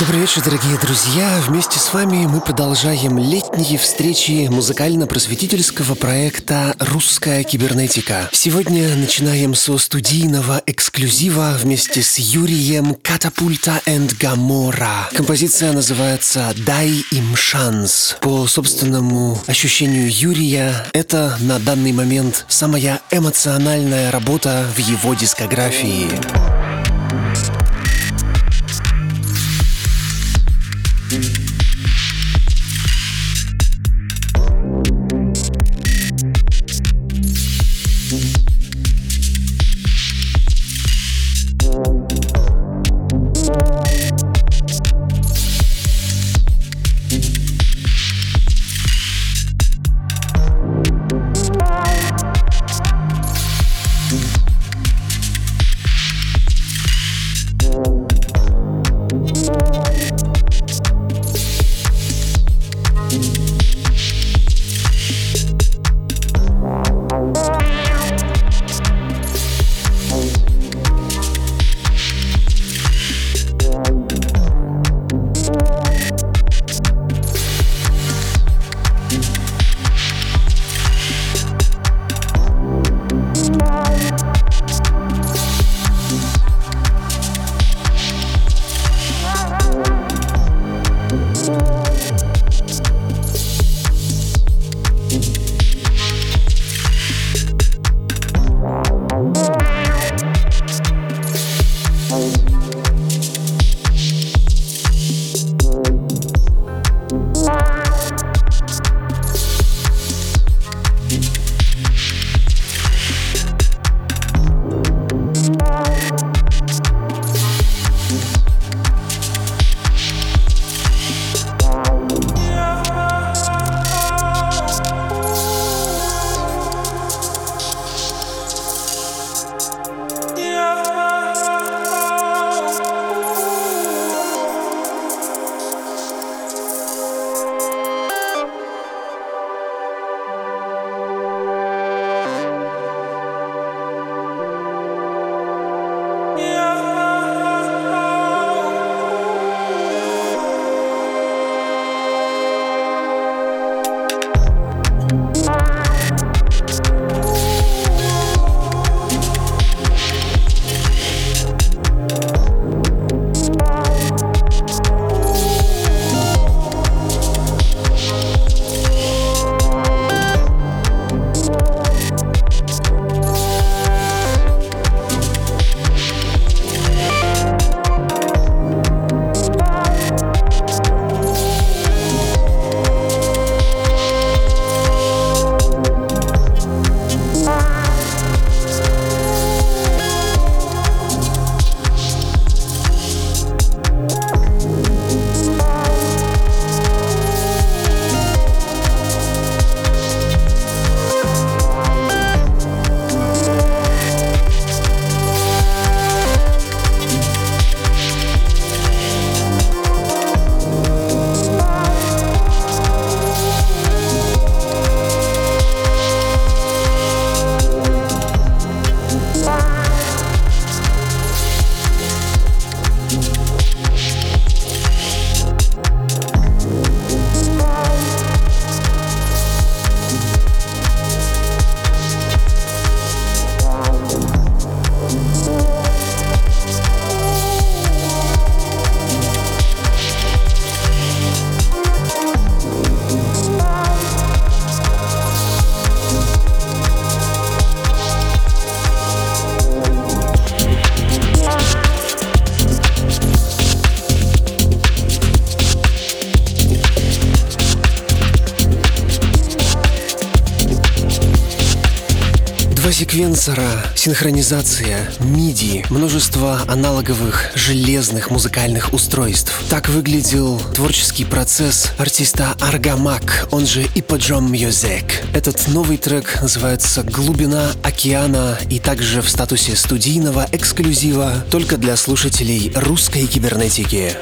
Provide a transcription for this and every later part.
Добрый вечер, дорогие друзья! Вместе с вами мы продолжаем летние встречи музыкально-просветительского проекта «Русская кибернетика». Сегодня начинаем со студийного эксклюзива вместе с Юрием Катапульта энд Гамора. Композиция называется «Дай им шанс». По собственному ощущению Юрия, это на данный момент самая эмоциональная работа в его дискографии. Секвенсора, синхронизация, MIDI, множество аналоговых железных музыкальных устройств. Так выглядел творческий процесс артиста Аргамак, он же Иподжом Music. Этот новый трек называется «Глубина океана» и также в статусе студийного эксклюзива только для слушателей русской кибернетики.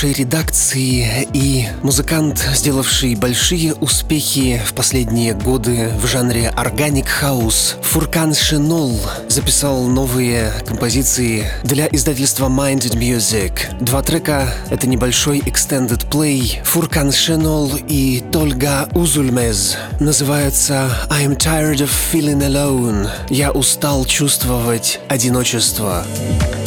Нашей редакции и музыкант, сделавший большие успехи в последние годы в жанре Organic House, Фуркан Шенол записал новые композиции для издательства Minded Music. Два трека — это небольшой extended play Фуркан Шенол и Тольга Узульмез. Называется I'm tired of feeling alone. Я устал чувствовать одиночество. Габриэль.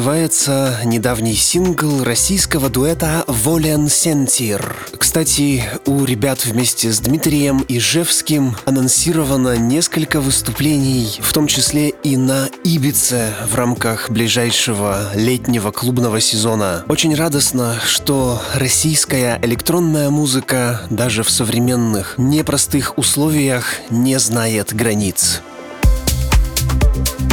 Называется недавний сингл российского дуэта «Волен Сентир». Кстати, у ребят вместе с Дмитрием Ижевским анонсировано несколько выступлений, в том числе и на Ибице в рамках ближайшего летнего клубного сезона. Очень радостно, что российская электронная музыка даже в современных непростых условиях не знает границ. Новое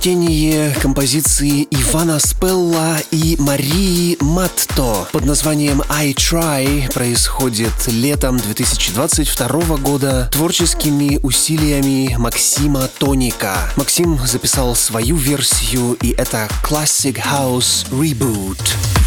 прочтение композиции Ивана Спелла и Марии Матто под названием «I Try» происходит летом 2022 года творческими усилиями Максима Тоника. Максим записал свою версию, и это Classic House Reboot.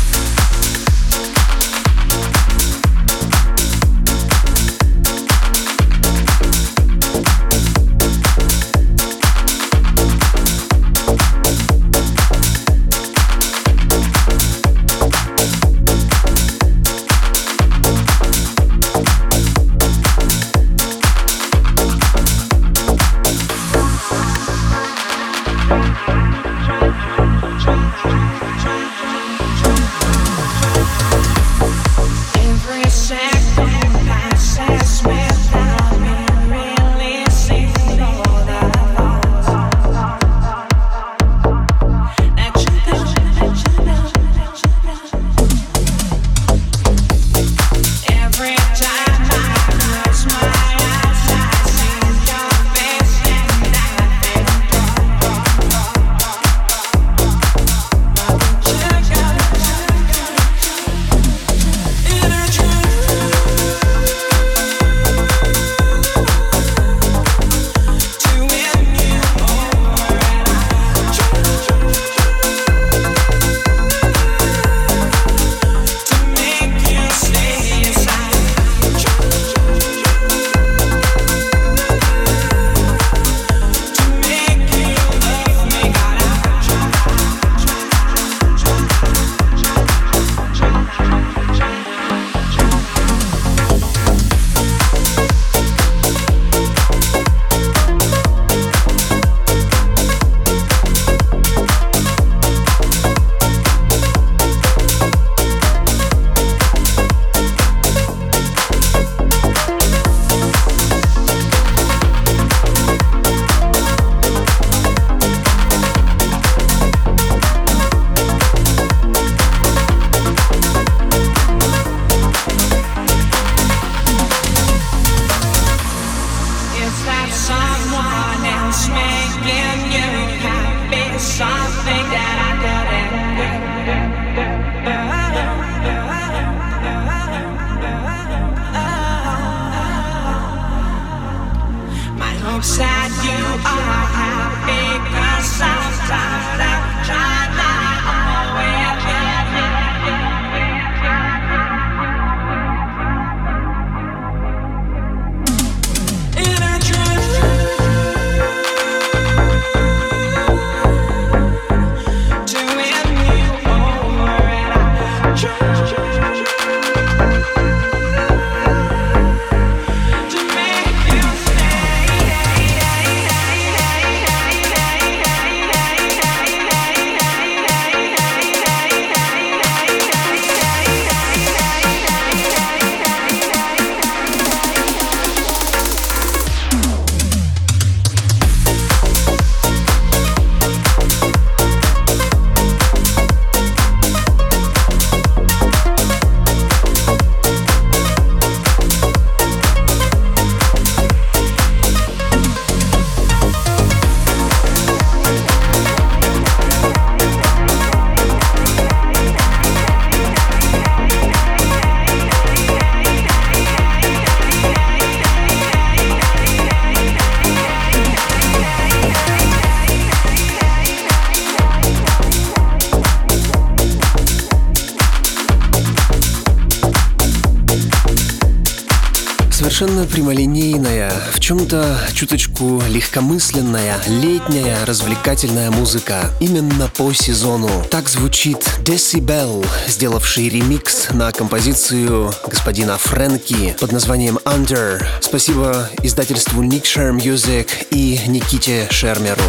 Совершенно прямолинейная, в чем-то чуточку легкомысленная, летняя развлекательная музыка. Именно по сезону. Так звучит Decibel, сделавший ремикс на композицию господина Фрэнки под названием Under. Спасибо издательству Nick Share Music и Никите Шермеру.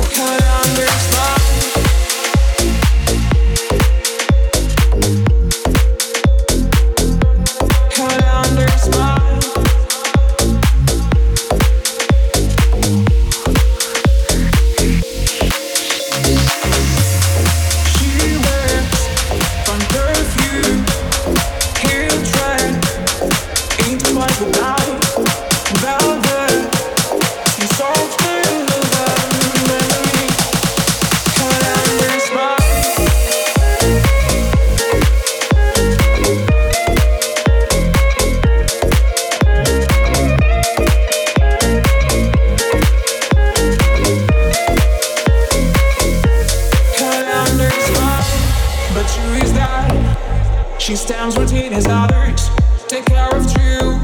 She stands between his others, take care of you.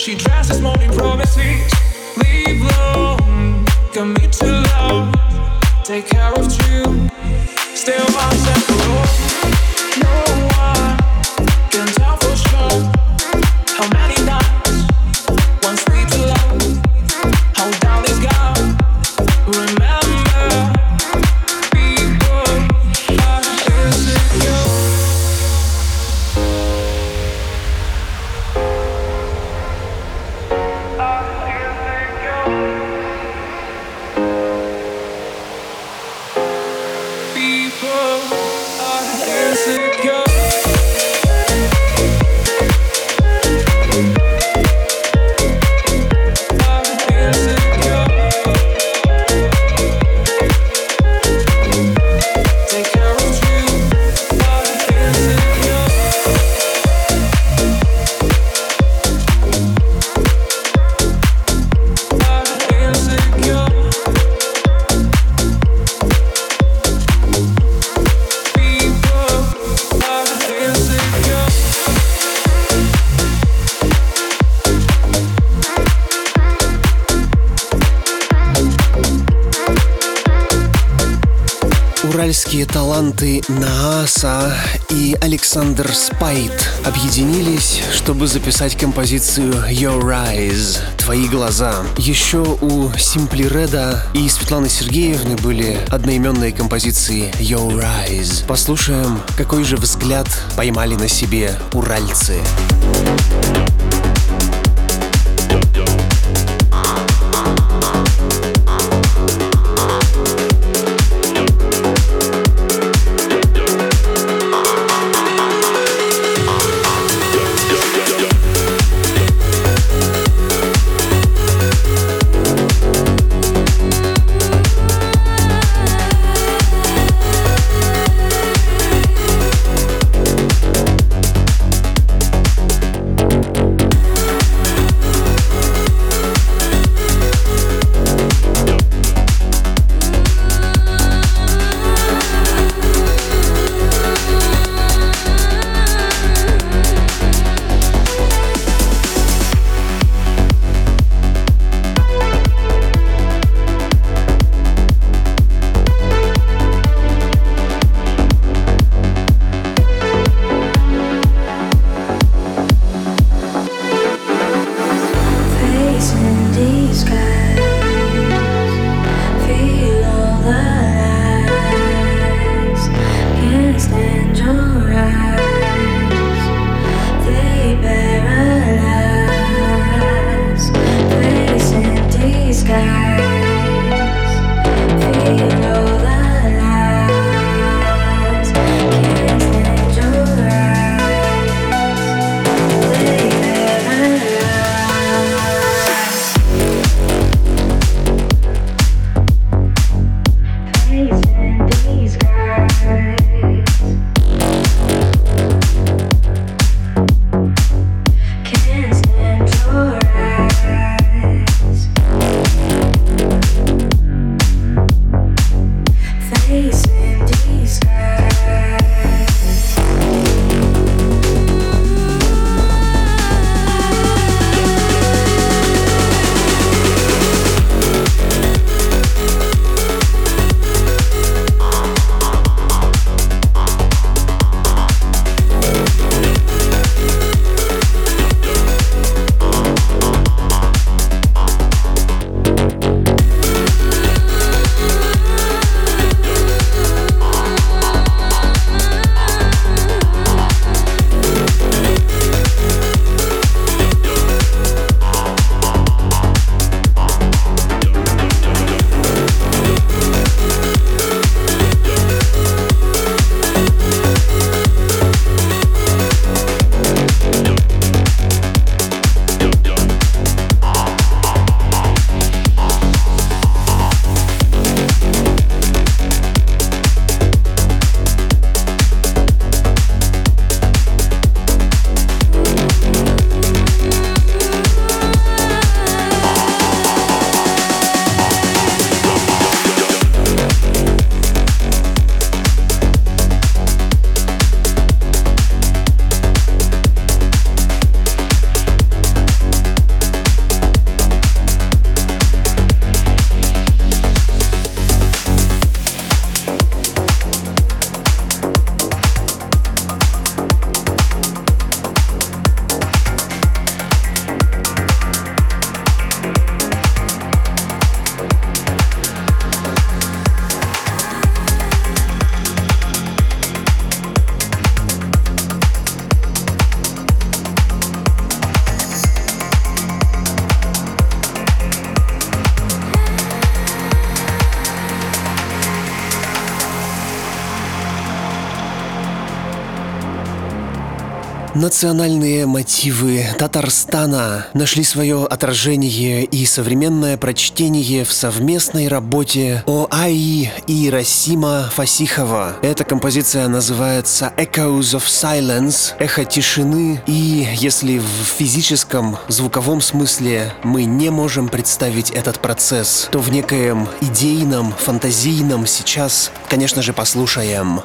She dresses morning promises. Leave alone, commit to love, take care of you. Still myself alone. Александр Спайт объединились, чтобы записать композицию Your Eyes — «Твои глаза». Еще у Simply Red и Светланы Сергеевны были одноименные композиции Your Eyes. Послушаем, какой же взгляд поймали на себе уральцы. Национальные мотивы Татарстана нашли свое отражение и современное прочтение в совместной работе ОАИ и Расима Фасихова. Эта композиция называется Echoes of Silence, эхо тишины, и если в физическом звуковом смысле мы не можем представить этот процесс, то в некоем идейном, фантазийном сейчас, конечно же, послушаем.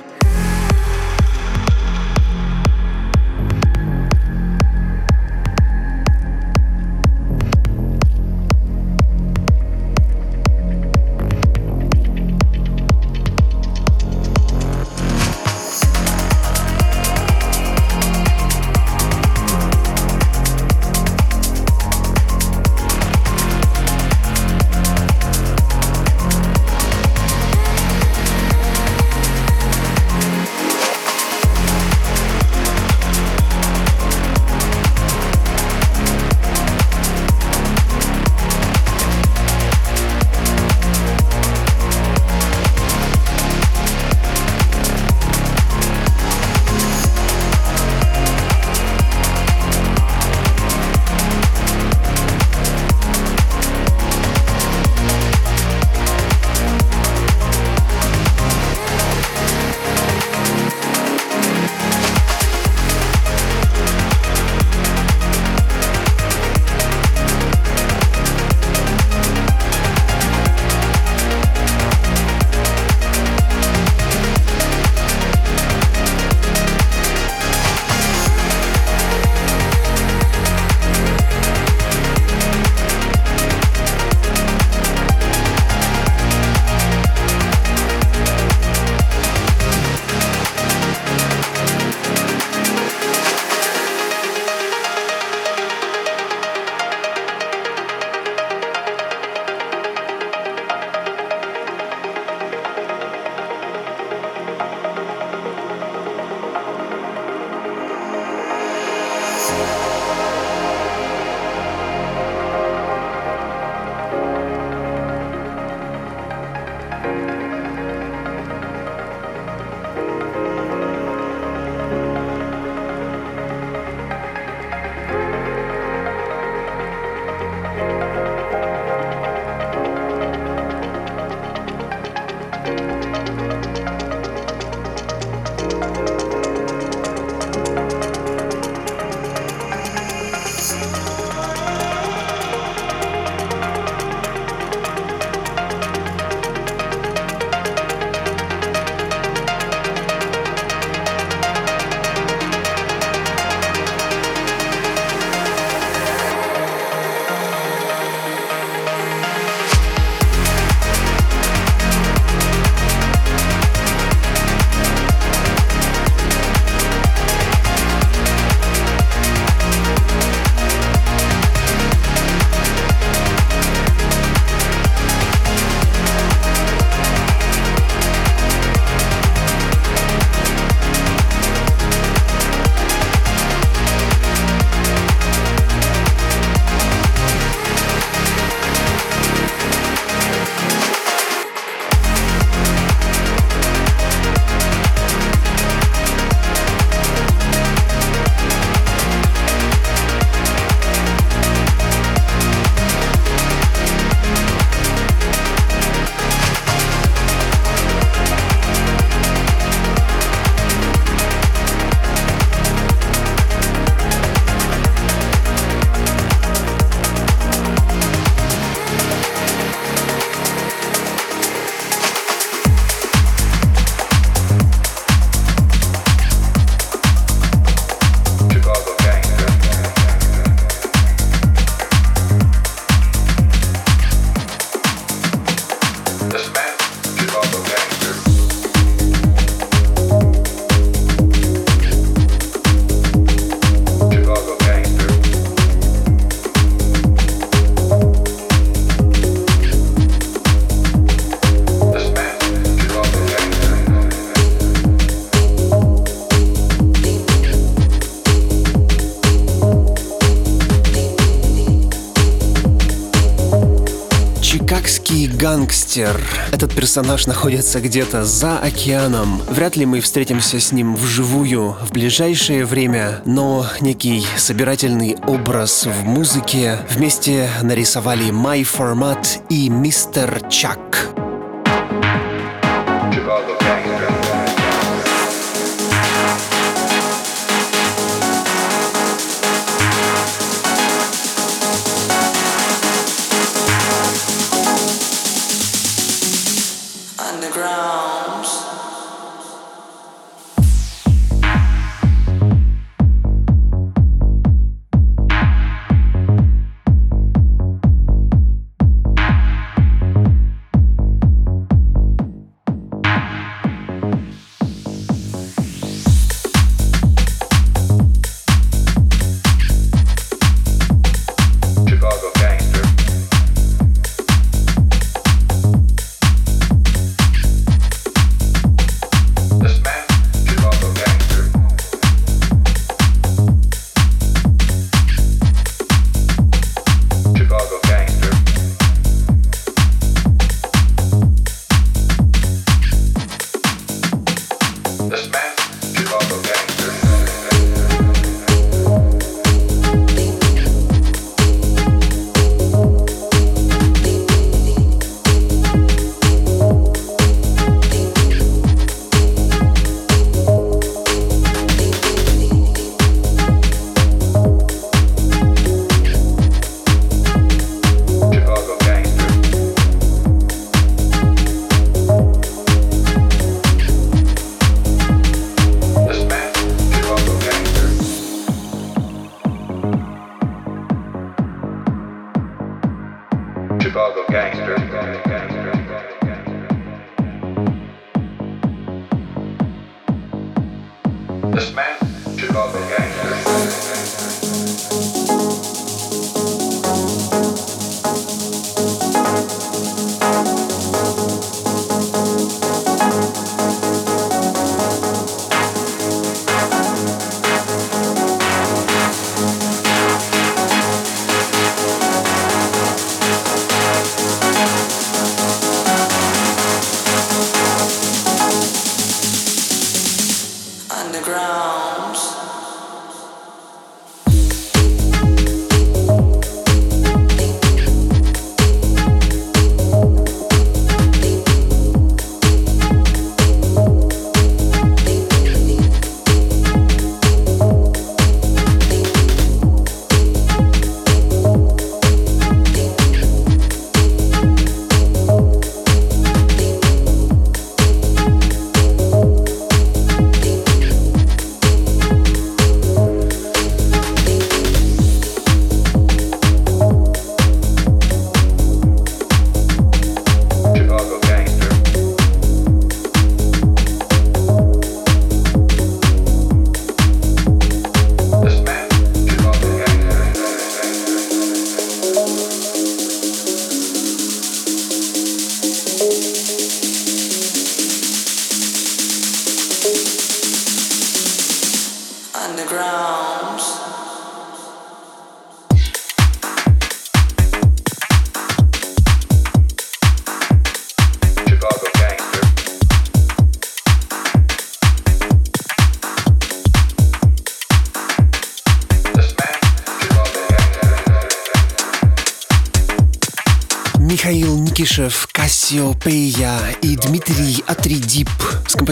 Персонаж находится где-то за океаном. Вряд ли мы встретимся с ним вживую в ближайшее время, но некий собирательный образ в музыке вместе нарисовали My Format и Мистер Чак.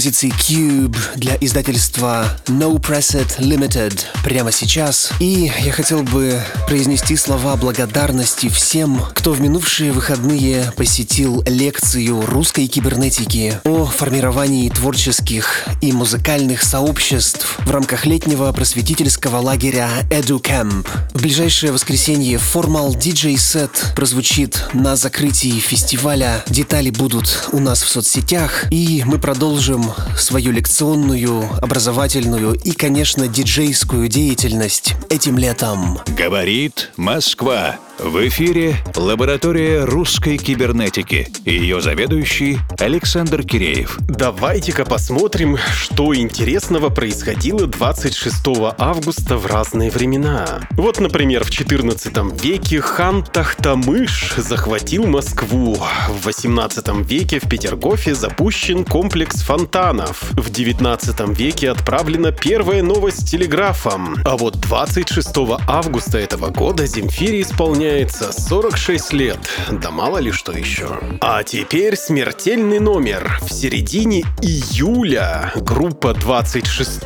С композицией Cube для издательства No Preset Limited прямо сейчас. И я хотел бы произнести слова благодарности всем, кто в минувшие выходные посетил лекцию русской кибернетики о формировании творческих и музыкальных сообществ в рамках летнего просветительского лагеря EduCamp. В ближайшее воскресенье формал диджей-сет прозвучит на закрытии фестиваля. Детали будут у нас в соцсетях, и мы продолжим свою лекционную, образовательную и, конечно, диджейскую деятельность этим летом. Говорит Москва. В эфире лаборатория русской кибернетики. Ее заведующий Александр Киреев. Давайте-ка посмотрим, что интересного происходило 26 августа в разные времена. Вот, например, в 14 веке хан Тахтамыш захватил Москву в 18 веке в Петергофе запущен комплекс фонтанов. В 19 веке отправлена первая новость телеграфом. А вот 26 августа этого года Земфире исполняется 46 лет. Да мало ли что еще. А теперь смертельный номер. В середине июля группа 26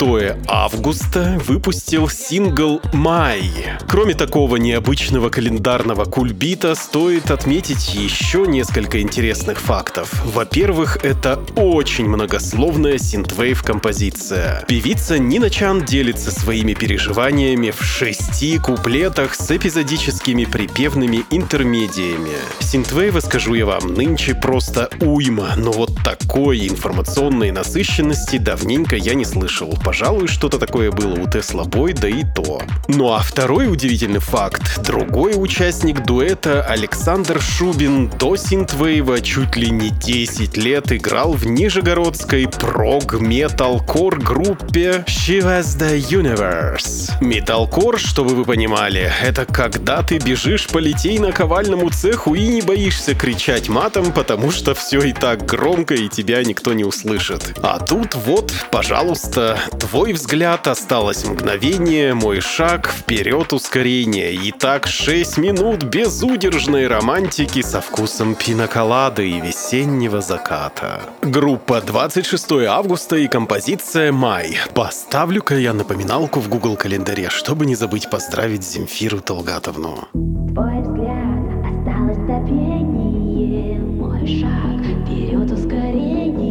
августа выпустил сингл «Май». Кроме такого необычного календарного кульбита, стоит отметить еще несколько интересных фактов. Во-первых, это очень многословная синтвейв композиция. Певица Нина Чан делится своими переживаниями в шести куплетах с эпизодическими припевными интермедиями. Синтвейва, скажу я вам, нынче просто уйма, но вот такой информационной насыщенности давненько я не слышал. Пожалуй, что-то такое было у Тесла Бой, да и то. Ну а второй удивительный факт. Другой участник дуэта Александр Шубин до Синтвейва чуть ли не 10 лет играл в нижегородской прог-металкор группе She Was The Universe. Металкор, чтобы вы понимали, это когда ты бежишь по литейно-ковальному цеху и не боишься кричать матом, потому что все и так громко и тебя никто не услышит. А тут вот, пожалуйста, твой взгляд осталось мгновение, мой шаг, вперед ускорение. И так 6 минут безудержной романтики со вкусом пиноколады и весеннего заката. Группа 26 августа и композиция «Май». Поставлю-ка я напоминалку в Google календаре, чтобы не забыть поздравить Земфиру Толгатовну. Твой взгляд осталось топение, мой шаг вперед ускорение,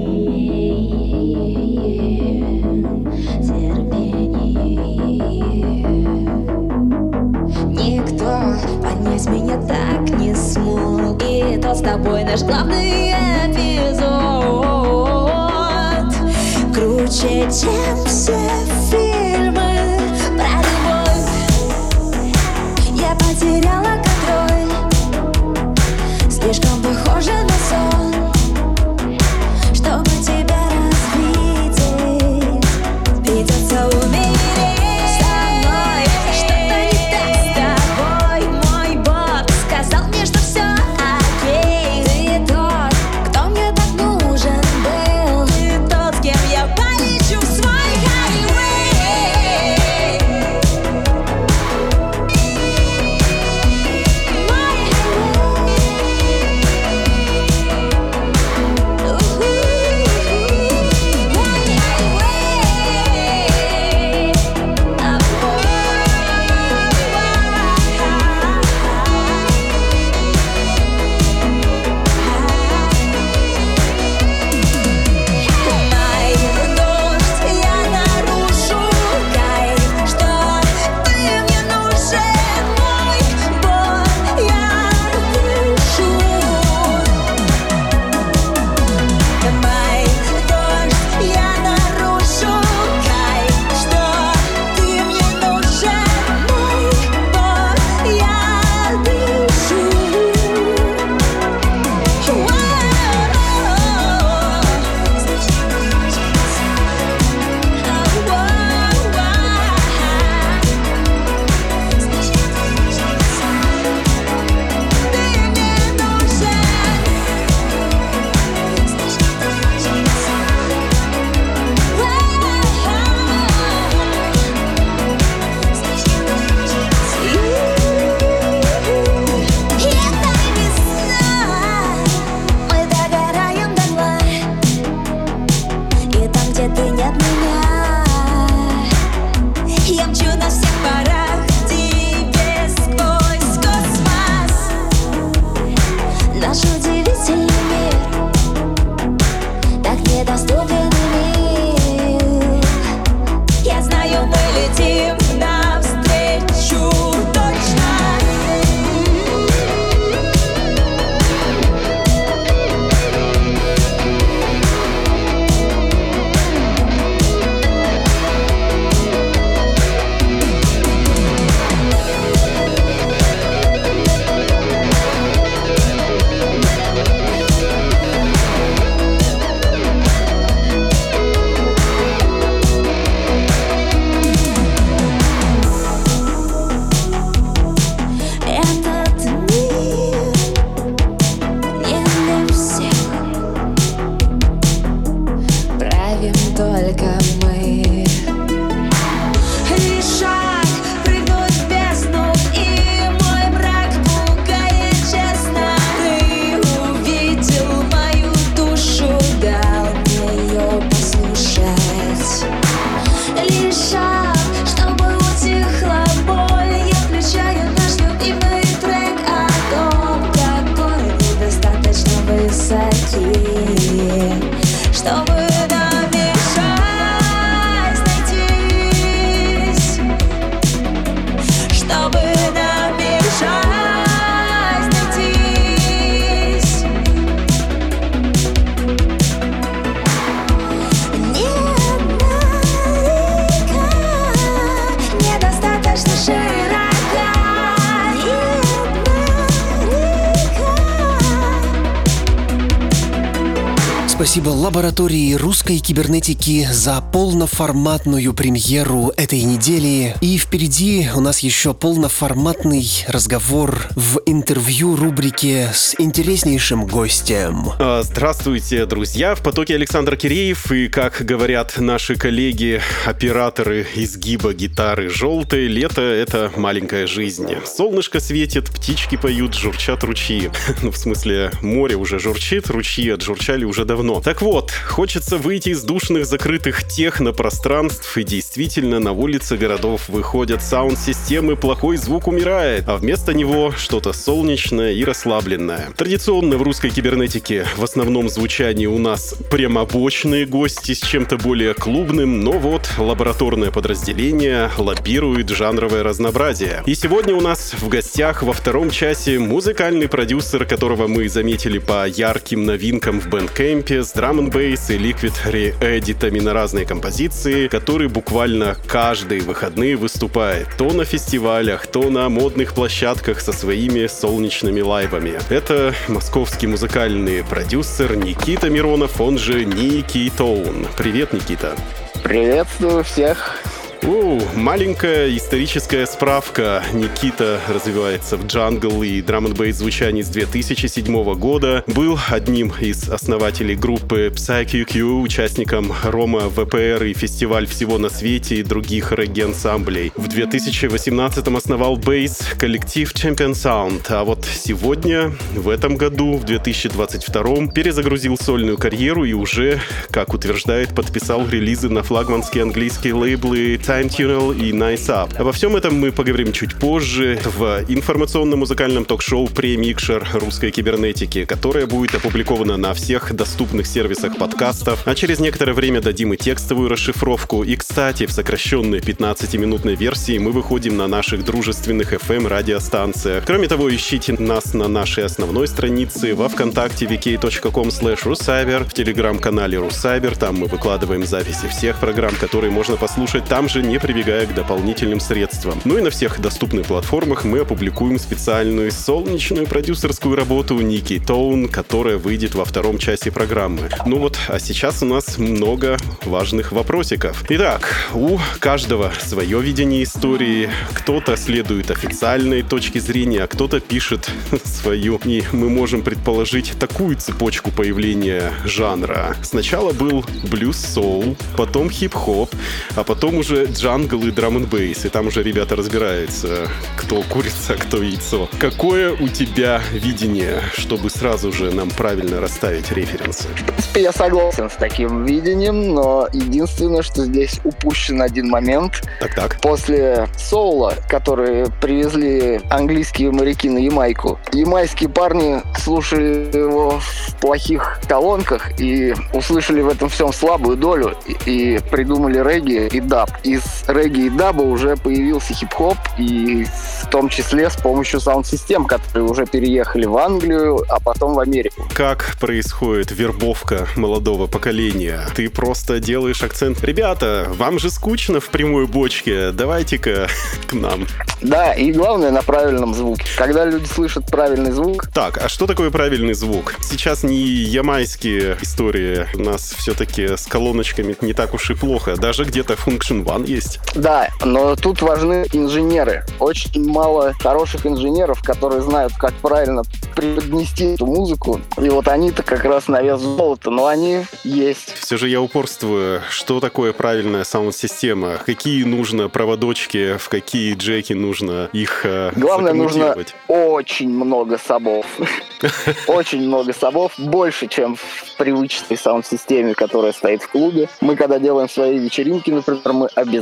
терпение. Никто понять меня так не смог, и тот с тобой наш главный эпизод круче, чем все todo al cabo. Лаборатории русской кибернетики за полноформатную премьеру этой недели. И впереди у нас еще полноформатный разговор в интервью рубрике с интереснейшим гостем. А, Здравствуйте, друзья! В потоке Александр Киреев и, как говорят наши коллеги, операторы изгиба гитары желтое лето — это маленькая жизнь. Солнышко светит, птички поют, журчат ручьи. Ну, в смысле, море уже журчит, ручьи отжурчали уже давно. Так вот, хочется выйти из душных закрытых технопространств и действительно на улицы городов выходят саунд-системы, плохой звук умирает, а вместо него что-то солнечное и расслабленное. Традиционно в русской кибернетике в основном звучании у нас прямобочные гости с чем-то более клубным, но вот лабораторное подразделение лоббирует жанровое разнообразие. И сегодня у нас в гостях во втором часе музыкальный продюсер, которого мы заметили по ярким новинкам в Bandcamp е с drum n bass и liquid реэдитами на разные композиции, который буквально каждые выходные выступает то на фестивалях, то на модных площадках со своими солнечными лайвами. Это московский музыкальный продюсер Никита Миронов, он же Ники Тоун. Привет, Никита. Приветствую всех. У, маленькая историческая справка. Никита развивается в джангл и драм н бейс звучании с 2007 года. Был одним из основателей группы PsyQQ, участником Рома ВПР и фестиваль всего на свете и других регги-ансамблей. В 2018 основал бейс коллектив Champion Sound, а вот сегодня, в этом году, в 2022 перезагрузил сольную карьеру и уже, как утверждает, подписал релизы на флагманские английские лейблы Time Tunnel и Nice Up. Обо всем этом мы поговорим чуть позже в информационно-музыкальном ток-шоу «Премикшер русской кибернетики», которое будет опубликовано на всех доступных сервисах подкастов, а через некоторое время дадим и текстовую расшифровку. И, кстати, в сокращенной 15-минутной версии мы выходим на наших дружественных FM-радиостанциях. Кроме того, ищите нас на нашей основной странице во Вконтакте vk.com rusaber, в телеграм-канале Русайбер, там мы выкладываем записи всех программ, которые можно послушать там же, не прибегая к дополнительным средствам. Ну и на всех доступных платформах мы опубликуем специальную солнечную продюсерскую работу Ники Тоун, которая выйдет во втором часе программы. Ну вот, а сейчас у нас много важных вопросиков. Итак, у каждого свое видение истории. Кто-то следует официальной точке зрения, а кто-то пишет свою. И мы можем предположить такую цепочку появления жанра. Сначала был блюз-соул, потом хип-хоп, а потом уже джангл и драм н бейс. И там уже ребята разбираются, кто курица, кто яйцо. Какое у тебя видение, чтобы сразу же нам правильно расставить референсы? В принципе, я согласен с таким видением, но единственное, что здесь упущен один момент. Так-так. После соула, который привезли английские моряки на Ямайку, ямайские парни слушали его в плохих колонках и услышали в этом всем слабую долю и, и придумали регги и даб. Из регги и даба уже появился хип-хоп, и в том числе с помощью саунд-систем, которые уже переехали в Англию, а потом в Америку. Как происходит вербовка молодого поколения? Ты просто делаешь акцент. Ребята, вам же скучно в прямой бочке, давайте-ка к нам. Да, и главное на правильном звуке. Когда люди слышат правильный звук, Так, а что такое правильный звук? Сейчас не ямайские истории. У нас все-таки с колоночками не так уж и плохо. Даже где-то Function One он есть. Да, но тут важны инженеры. Очень мало хороших инженеров, которые знают, как правильно преподнести эту музыку. И вот они-то как раз на вес золота, но они есть. Все же я упорствую, что такое правильная саунд-система, какие нужно проводочки, в какие джеки нужно их э, Главное, нужно очень много сабов. Очень много сабов, больше, чем в привычной саунд-системе, которая стоит в клубе. Мы, когда делаем свои вечеринки, например, мы обязательно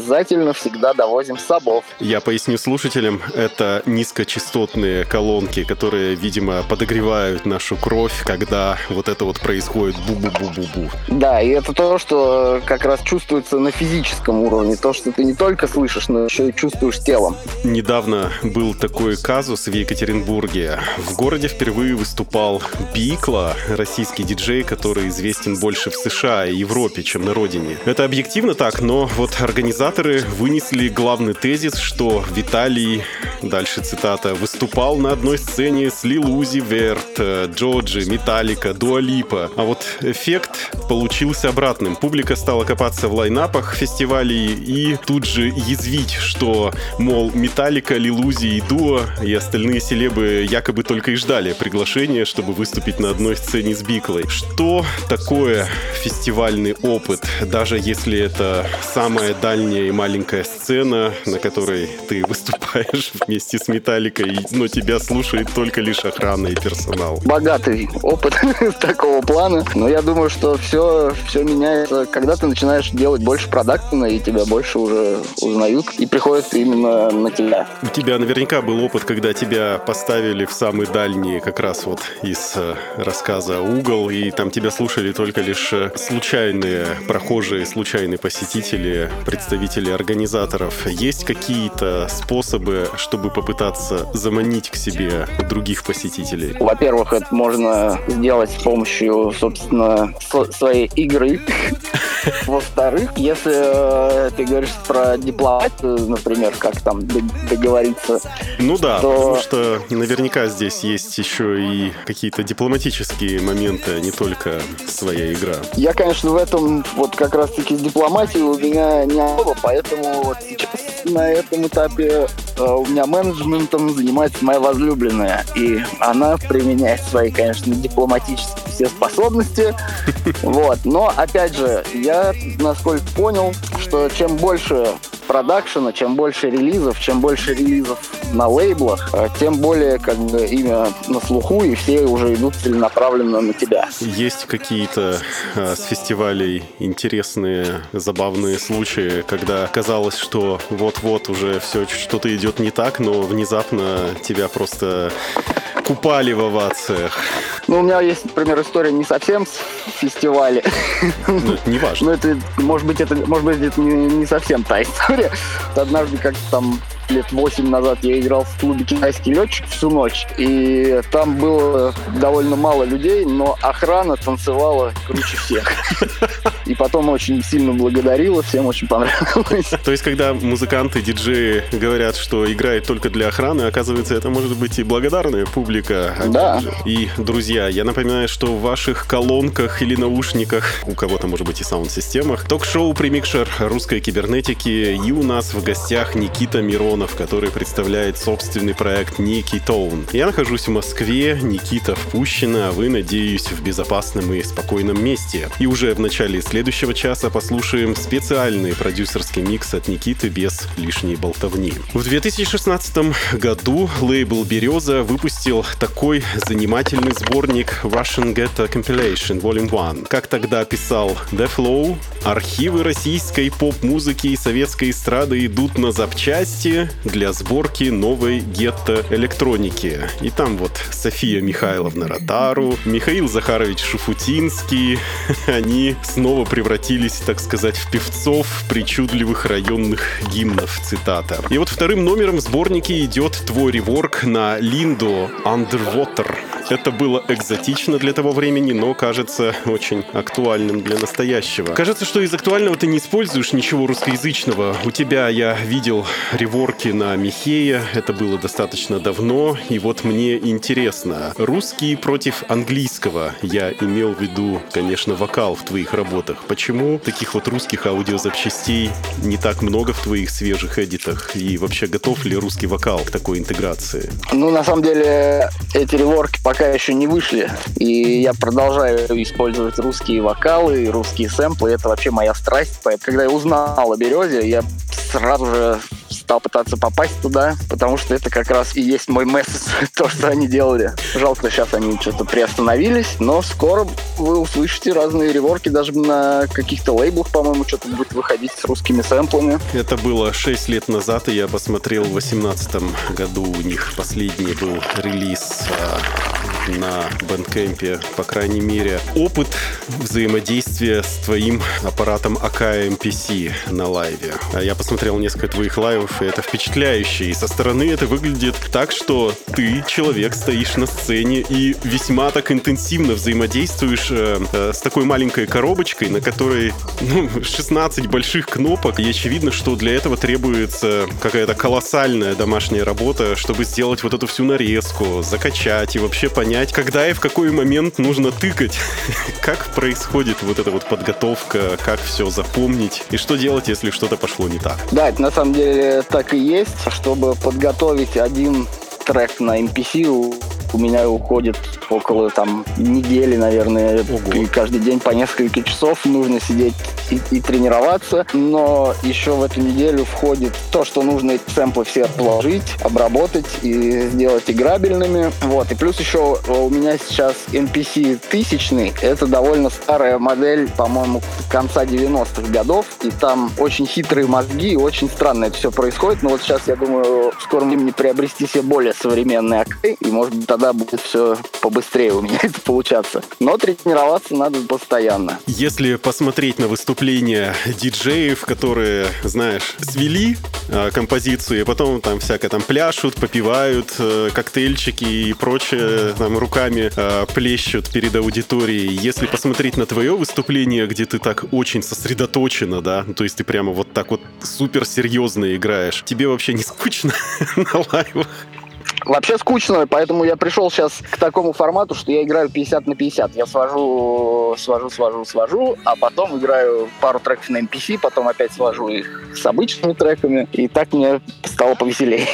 всегда довозим сабов. Я поясню слушателям, это низкочастотные колонки, которые, видимо, подогревают нашу кровь, когда вот это вот происходит бу-бу-бу-бу-бу. Да, и это то, что как раз чувствуется на физическом уровне. То, что ты не только слышишь, но еще и чувствуешь телом. Недавно был такой казус в Екатеринбурге. В городе впервые выступал Бикла, российский диджей, который известен больше в США и Европе, чем на родине. Это объективно так, но вот организаторы вынесли главный тезис, что Виталий, дальше цитата, выступал на одной сцене с Лил Узи Верт, э, Джоджи, Металлика, Дуалипа. А вот эффект получился обратным. Публика стала копаться в лайнапах фестивалей и тут же язвить, что, мол, Металлика, Лил Узи и Дуа и остальные селебы якобы только и ждали приглашения, чтобы выступить на одной сцене с Биклой. Что такое фестивальный опыт, даже если это самая дальняя и маленькая сцена, на которой ты выступаешь вместе с Металликой, но тебя слушает только лишь охрана и персонал. Богатый опыт такого плана. Но я думаю, что все, все меняется, когда ты начинаешь делать больше продакшена, и тебя больше уже узнают, и приходят именно на тебя. У тебя наверняка был опыт, когда тебя поставили в самый дальний, как раз вот из э, рассказа угол, и там тебя слушали только лишь э, случайные прохожие, случайные посетители, представители организаторов. Есть какие-то способы, чтобы попытаться заманить к себе других посетителей? Во-первых, это можно сделать с помощью, собственно, со- своей игры. Во-вторых, если э, ты говоришь про дипломатию, например, как там договориться, Ну да, что- потому что наверняка здесь есть еще и какие-то дипломатические моменты, не только своя игра. я, конечно, в этом вот как раз-таки с дипломатией у меня не особо, поэтому вот сейчас на этом этапе э, у меня менеджментом занимается моя возлюбленная, и она применяет свои, конечно, дипломатические все способности, вот. Но, опять же, я, насколько понял, что чем больше продакшена, чем больше релизов, чем больше релизов на лейблах, э, тем более как бы имя на слуху, и все уже идут целенаправленно на тебя. Есть какие-то а, с фестивалей интересные, забавные случаи, когда казалось, что вот-вот уже все что-то идет не так, но внезапно тебя просто купали в овациях. Ну, у меня есть, например, история не совсем с фестиваля. Ну, это не важно. Ну, это, может быть, это, может быть, это не, не совсем та история. Однажды, как там лет 8 назад я играл в клубе «Китайский летчик» всю ночь, и там было довольно мало людей, но охрана танцевала круче всех. И потом очень сильно благодарила, всем очень понравилось. То есть, когда музыканты, диджеи говорят, что играет только для охраны, оказывается, это может быть и благодарная публика. опять Да. же. И, друзья, я напоминаю, что в ваших колонках или наушниках, у кого-то, может быть, и саунд-системах, ток-шоу «Премикшер русской кибернетики», и у нас в гостях Никита Миронов, который представляет собственный проект Ники Тоун. Я нахожусь в Москве, Никита в Пущино, а вы, надеюсь, в безопасном и спокойном месте. И уже в начале следующего часа послушаем специальный продюсерский микс от Никиты без лишней болтовни. В 2016 году лейбл «Береза» выпустил такой занимательный сборник Russian Ghetto Compilation Volume 1. Как тогда писал The Flow, архивы российской поп-музыки и советской эстрады идут на запчасти для сборки новой гетто-электроники. И там вот София Михайловна Ротару, Михаил Захарович Шуфутинский, они снова превратились, так сказать, в певцов причудливых районных гимнов, цитата. И вот вторым номером в сборнике идет твой реворк на Линду Underwater. Это было экзотично для того времени, но кажется очень актуальным для настоящего. Кажется, что из актуального ты не используешь ничего русскоязычного. У тебя я видел реворки на Михея, это было достаточно давно, и вот мне интересно, русский против английского, я имел в виду, конечно, вокал в твоих работах. Почему таких вот русских аудиозапчастей не так много в твоих свежих эдитах? И вообще готов ли русский вокал к такой интеграции? Ну, на самом деле, эти реворки пока еще не вышли. И я продолжаю использовать русские вокалы и русские сэмплы. Это вообще моя страсть. Поэтому, когда я узнал о «Березе», я сразу же стал пытаться попасть туда, потому что это как раз и есть мой месседж, то, что они делали. Жалко, сейчас они что-то приостановились, но скоро вы услышите разные реворки, даже на каких-то лейблах, по-моему, что-то будет выходить с русскими сэмплами. Это было 6 лет назад, и я посмотрел в 2018 году у них последний был релиз а, на Bandcamp е, по крайней мере. Опыт взаимодействия с твоим аппаратом Akai MPC на лайве. А Я посмотрел несколько твоих лайвов, и это впечатляюще. И со стороны это выглядит так, что ты, человек, стоишь на сцене и весьма так интенсивно взаимодействуешь э, э, с такой маленькой коробочкой, на которой ну, 16 больших кнопок. И очевидно, что для этого требуется какая-то колоссальная домашняя работа, чтобы сделать вот эту всю нарезку, закачать и вообще понять, когда и в какой момент нужно тыкать. Как происходит вот эта вот подготовка, как все запомнить и что делать, если что-то пошло не так. Да, это на самом деле так и есть. Чтобы подготовить один трек на MPC, у- меня уходит около там недели, наверное, Ого. и каждый день по несколько часов нужно сидеть и, и тренироваться. Но еще в эту неделю входит то, что нужно эти сэмплы все отложить, обработать и сделать играбельными. Вот. И плюс еще у меня сейчас NPC тысячный. Это довольно старая модель, по-моему, конца 90-х годов. И там очень хитрые мозги, и очень странно это все происходит. Но вот сейчас, я думаю, в скором времени приобрести себе более современный АК, и, может быть, тогда будет все побыстрее у меня это получаться. Но тренироваться надо постоянно. Если посмотреть на выступления диджеев, которые, знаешь, свели э, композицию, и потом там всякое там пляшут, попивают э, коктейльчики и прочее, там руками э, плещут перед аудиторией. Если посмотреть на твое выступление, где ты так очень сосредоточена, да, ну, то есть ты прямо вот так вот супер серьезно играешь, тебе вообще не скучно на лайвах? Вообще скучно, поэтому я пришел сейчас к такому формату, что я играю 50 на 50. Я свожу, свожу, свожу, свожу, а потом играю пару треков на MPC, потом опять свожу их с обычными треками, и так мне стало повеселее.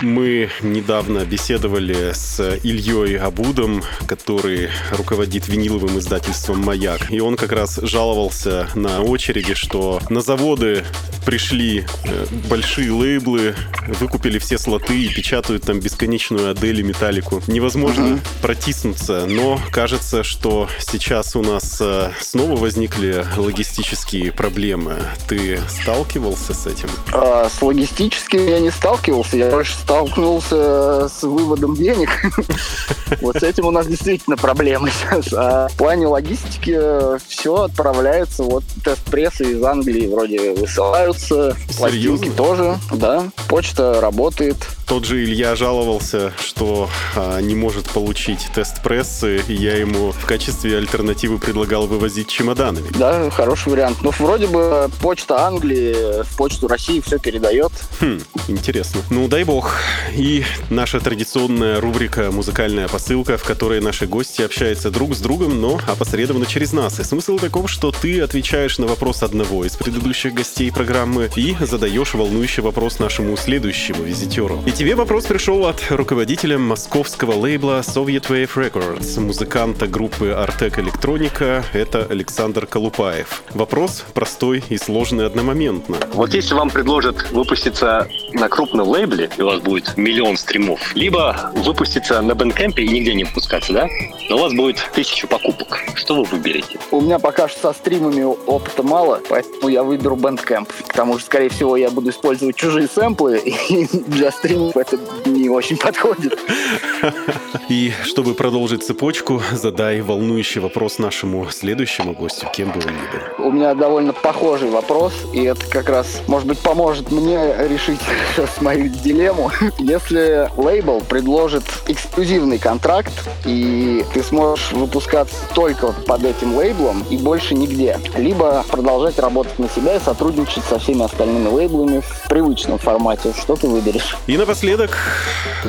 Мы недавно беседовали с Ильей Абудом, который руководит виниловым издательством «Маяк». И он как раз жаловался на очереди, что на заводы пришли э, большие лейблы, выкупили все слоты и печатают там бесконечную Адель и Металлику. Невозможно протиснуться, но кажется, что сейчас у нас э, снова возникли логистические проблемы. Ты сталкивался с этим? А с логистическим я не сталкивался, я больше столкнулся с выводом денег. Вот с этим у нас действительно проблемы сейчас. А в плане логистики все отправляется, вот тест-прессы из Англии вроде высылаются, пластинки тоже, да. Почта работает. Тот же Илья жаловался, что а, не может получить тест прессы, и я ему в качестве альтернативы предлагал вывозить чемоданами. Да, хороший вариант. Ну, вроде бы почта Англии в почту России все передает. Хм, интересно. Ну, дай бог. И наша традиционная рубрика «Музыкальная посылка», в которой наши гости общаются друг с другом, но опосредованно через нас. И смысл таков, что ты отвечаешь на вопрос одного из предыдущих гостей программы и задаешь волнующий вопрос нашему следующему визитеру. И тебе вопрос пришел от руководителя московского лейбла Soviet Wave Records, музыканта группы Артек Электроника, это Александр Колупаев. Вопрос простой и сложный одномоментно. Вот если вам предложат выпуститься на крупном лейбле, и у вас будет миллион стримов, либо выпуститься на бэндкэмпе и нигде не выпускаться, да? Но у вас будет тысячу покупок. Что вы выберете? У меня пока что со стримами опыта мало, поэтому я выберу Bandcamp. К тому же, скорее всего, я буду использовать чужие сэмплы, для стриминга ну, это не очень подходит. И чтобы продолжить цепочку, задай волнующий вопрос нашему следующему гостю, кем бы он ни был. У меня довольно похожий вопрос, и это как раз, может быть, поможет мне решить сейчас мою дилемму. Если лейбл предложит эксклюзивный контракт, и ты сможешь выпускаться только под этим лейблом и больше нигде, либо продолжать работать на себя и сотрудничать со всеми остальными лейблами в привычном формате, что ты выберешь? И напоследок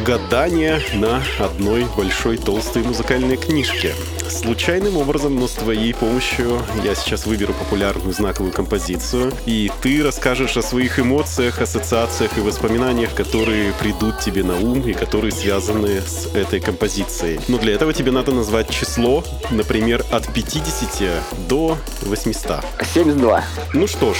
гадание на одной большой толстой музыкальной книжке. Случайным образом, но с твоей помощью я сейчас выберу популярную знаковую композицию, и ты расскажешь о своих эмоциях, ассоциациях и воспоминаниях, которые придут тебе на ум и которые связаны с этой композицией. Но для этого тебе надо назвать число, например, от 50 до 800. 72. Ну что ж,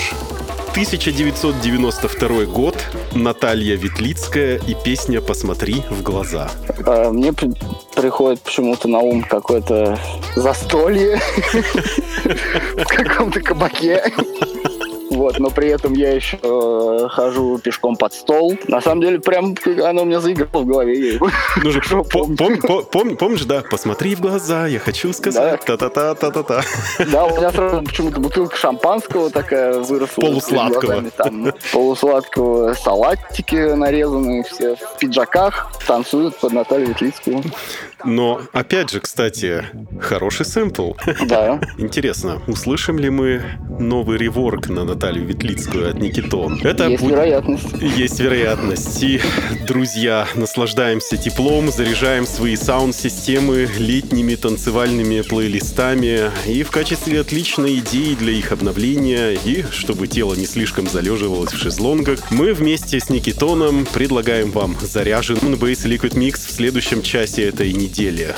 1992 год, Наталья Ветлицкая и песня «Посмотри в глаза». А, Мне при- приходит почему-то на ум какое-то застолье в каком-то кабаке. Вот, но при этом я еще э, хожу пешком под стол. На самом деле, прям оно у меня заиграло в голове. Ну же, пом- пом- помнишь, да? Посмотри в глаза, я хочу сказать. Та-та-та, та-та-та. Да, у меня сразу почему-то бутылка шампанского такая выросла. Полусладкого. глазами. Там полусладкого, салатики нарезанные все в пиджаках, танцуют под Наталью Ветлицкую. Но, опять же, кстати, хороший сэмпл. Да. Интересно, услышим ли мы новый реворк на Наталью Ветлицкую от Никитон? Это Есть будет- вероятность. Есть вероятность. И, друзья, наслаждаемся теплом, заряжаем свои саунд-системы летними танцевальными плейлистами. И в качестве отличной идеи для их обновления, и чтобы тело не слишком залеживалось в шезлонгах, мы вместе с Никитоном предлагаем вам заряженный Bass Liquid Mix в следующем часе этой недели.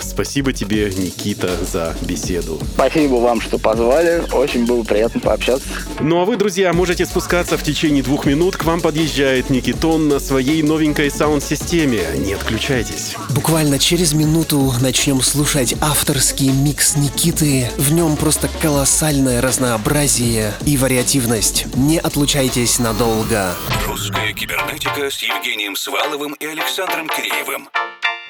Спасибо тебе, Никита, за беседу. Спасибо вам, что позвали. Очень было приятно пообщаться. Ну а вы, друзья, можете спускаться в течение двух минут. К вам подъезжает Никитон на своей новенькой саунд-системе. Не отключайтесь. Буквально через минуту начнем слушать авторский микс Никиты. В нем просто колоссальное разнообразие и вариативность. Не отлучайтесь надолго. Русская кибернетика с Евгением Сваловым и Александром Киреевым